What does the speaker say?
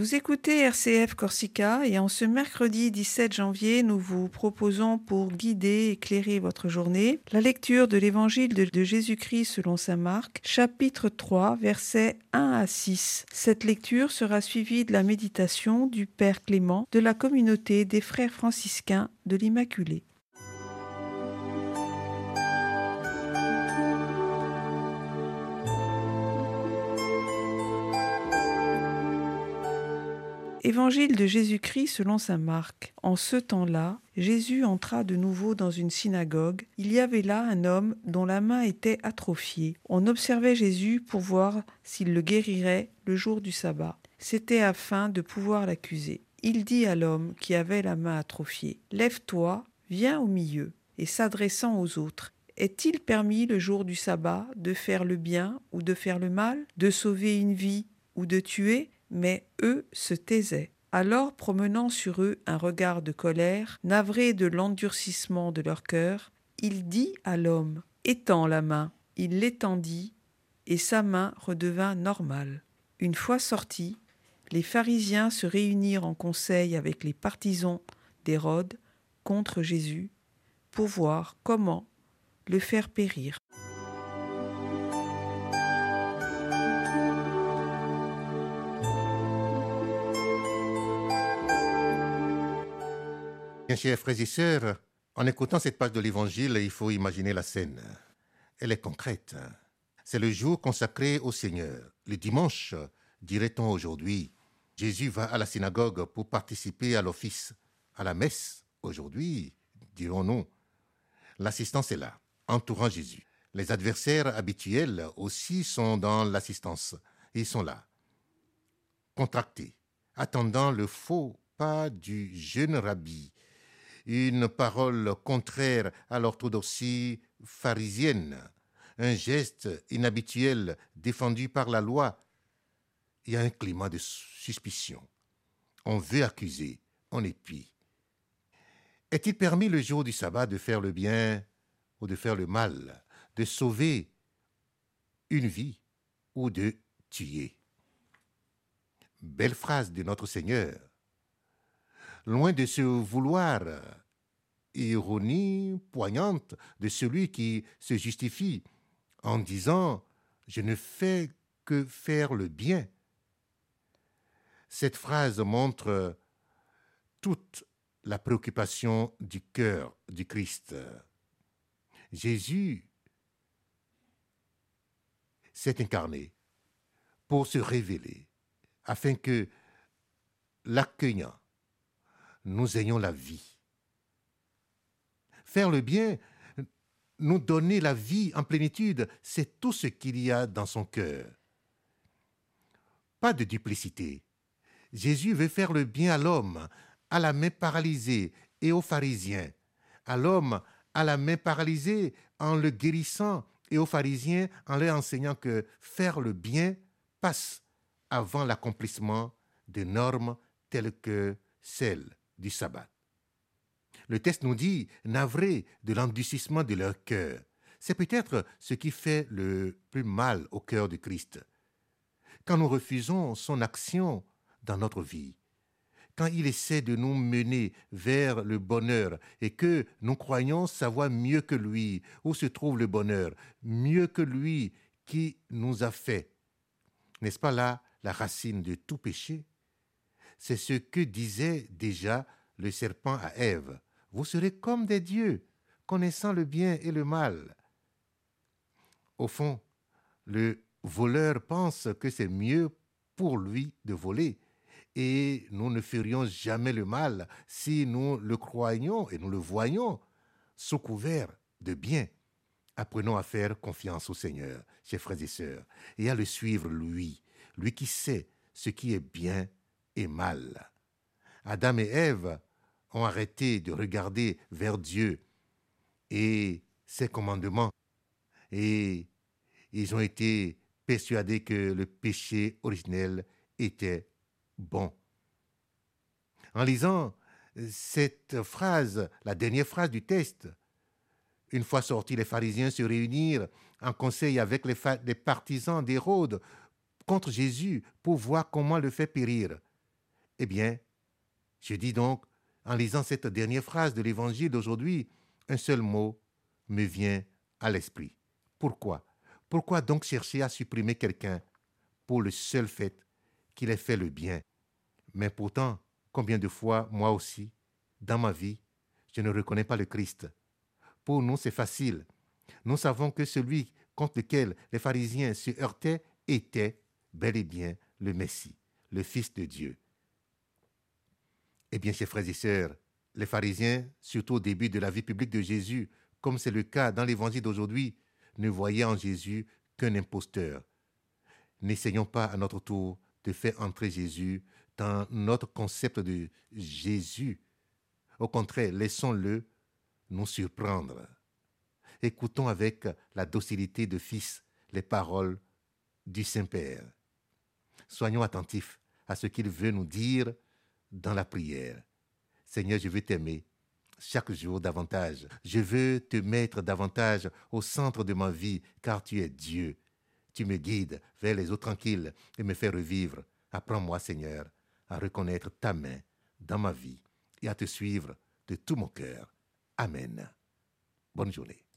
Vous écoutez RCF Corsica et en ce mercredi 17 janvier, nous vous proposons pour guider et éclairer votre journée la lecture de l'évangile de, Jésus-Christ selon saint Marc, chapitre 3, versets 1 à 6. Cette lecture sera suivie de la méditation du Père Clément de la communauté des frères franciscains de l'Immaculée. Évangile de Jésus-Christ selon saint Marc. En ce temps-là, Jésus entra de nouveau dans une synagogue. Il y avait là un homme dont la main était atrophiée. On observait Jésus pour voir s'il le guérirait le jour du sabbat. C'était afin de pouvoir l'accuser. Il dit à l'homme qui avait la main atrophiée, Lève-toi, viens au milieu. Et s'adressant aux autres, Est-il permis le jour du sabbat de faire le bien ou de faire le mal, de sauver une vie ou de tuer? Mais eux se taisaient. Alors, promenant sur eux un regard de colère, navré de l'endurcissement de leur cœur, il dit à l'homme Étends la main. Il l'étendit, et sa main redevint normale. Une fois sortis, les pharisiens se réunirent en conseil avec les partisans d'Hérode contre Jésus pour voir comment le faire périr. Bien, chers frères et sœurs, en écoutant cette page de l'Évangile, il faut imaginer la scène. Elle est concrète. C'est le jour consacré au Seigneur. Le dimanche, dirait-on aujourd'hui, Jésus va à la synagogue pour participer à l'office, à la messe. Aujourd'hui, dirons-nous, l'assistance est là, entourant Jésus. Les adversaires habituels aussi sont dans l'assistance. Ils sont là, contractés, attendant le faux pas du jeune rabbi une parole contraire à l'orthodoxie pharisienne, un geste inhabituel défendu par la loi. Il y a un climat de suspicion. On veut accuser, on épie. Est-il permis le jour du sabbat de faire le bien ou de faire le mal, de sauver une vie ou de tuer? Belle phrase de notre Seigneur loin de se vouloir ironie poignante de celui qui se justifie en disant Je ne fais que faire le bien. Cette phrase montre toute la préoccupation du cœur du Christ. Jésus s'est incarné pour se révéler, afin que, l'accueillant, nous ayons la vie. Faire le bien, nous donner la vie en plénitude, c'est tout ce qu'il y a dans son cœur. Pas de duplicité. Jésus veut faire le bien à l'homme, à la main paralysée, et aux pharisiens. À l'homme, à la main paralysée, en le guérissant, et aux pharisiens, en leur enseignant que faire le bien passe avant l'accomplissement de normes telles que celles du sabbat. Le texte nous dit navré de l'endurcissement de leur cœur. C'est peut-être ce qui fait le plus mal au cœur de Christ. Quand nous refusons son action dans notre vie, quand il essaie de nous mener vers le bonheur et que nous croyons savoir mieux que lui où se trouve le bonheur, mieux que lui qui nous a fait. N'est-ce pas là la racine de tout péché? C'est ce que disait déjà le serpent à Ève. Vous serez comme des dieux, connaissant le bien et le mal. Au fond, le voleur pense que c'est mieux pour lui de voler, et nous ne ferions jamais le mal si nous le croyions et nous le voyions sous couvert de bien. Apprenons à faire confiance au Seigneur, chers frères et sœurs, et à le suivre lui, lui qui sait ce qui est bien et mal. Adam et Ève ont arrêté de regarder vers Dieu et ses commandements et ils ont été persuadés que le péché originel était bon. En lisant cette phrase, la dernière phrase du texte, une fois sortis, les pharisiens se réunirent en conseil avec les, les partisans d'Hérode contre Jésus pour voir comment le faire périr. Eh bien, je dis donc, en lisant cette dernière phrase de l'évangile d'aujourd'hui, un seul mot me vient à l'esprit. Pourquoi? Pourquoi donc chercher à supprimer quelqu'un pour le seul fait qu'il ait fait le bien? Mais pourtant, combien de fois, moi aussi, dans ma vie, je ne reconnais pas le Christ. Pour nous, c'est facile. Nous savons que celui contre lequel les pharisiens se heurtaient était bel et bien le Messie, le Fils de Dieu. Eh bien, chers frères et sœurs, les pharisiens, surtout au début de la vie publique de Jésus, comme c'est le cas dans l'évangile d'aujourd'hui, ne voyaient en Jésus qu'un imposteur. N'essayons pas à notre tour de faire entrer Jésus dans notre concept de Jésus. Au contraire, laissons-le nous surprendre. Écoutons avec la docilité de fils les paroles du Saint-Père. Soyons attentifs à ce qu'il veut nous dire dans la prière. Seigneur, je veux t'aimer chaque jour davantage. Je veux te mettre davantage au centre de ma vie, car tu es Dieu. Tu me guides vers les eaux tranquilles et me fais revivre. Apprends-moi, Seigneur, à reconnaître ta main dans ma vie et à te suivre de tout mon cœur. Amen. Bonne journée.